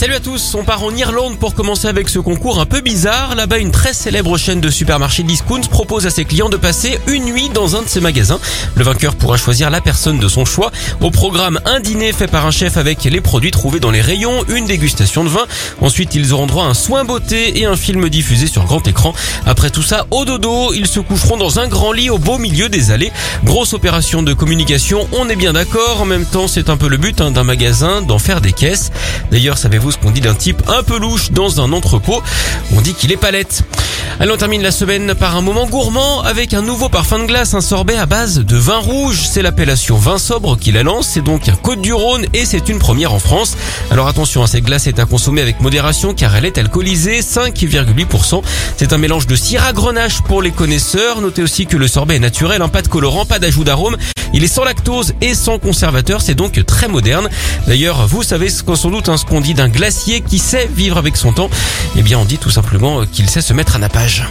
Salut à tous, on part en Irlande pour commencer avec ce concours un peu bizarre. Là-bas, une très célèbre chaîne de supermarchés discount propose à ses clients de passer une nuit dans un de ses magasins. Le vainqueur pourra choisir la personne de son choix. Au programme, un dîner fait par un chef avec les produits trouvés dans les rayons, une dégustation de vin. Ensuite, ils auront droit à un soin beauté et un film diffusé sur grand écran. Après tout ça, au dodo, ils se coucheront dans un grand lit au beau milieu des allées. Grosse opération de communication, on est bien d'accord. En même temps, c'est un peu le but hein, d'un magasin d'en faire des caisses. D'ailleurs, savez-vous ce qu'on dit d'un type un peu louche dans un entrepôt. On dit qu'il est palette. Allez, on termine la semaine par un moment gourmand avec un nouveau parfum de glace, un sorbet à base de vin rouge. C'est l'appellation vin sobre qui la lance. C'est donc un Côte du Rhône et c'est une première en France. Alors attention, hein, cette glace est à consommer avec modération car elle est alcoolisée, 5,8%. C'est un mélange de syrah grenache pour les connaisseurs. Notez aussi que le sorbet est naturel, un pas de colorant, pas d'ajout d'arôme. Il est sans lactose et sans conservateur, c'est donc très moderne. D'ailleurs, vous savez sans doute hein, ce qu'on dit d'un glacier qui sait vivre avec son temps. Eh bien, on dit tout simplement qu'il sait se mettre à nappage.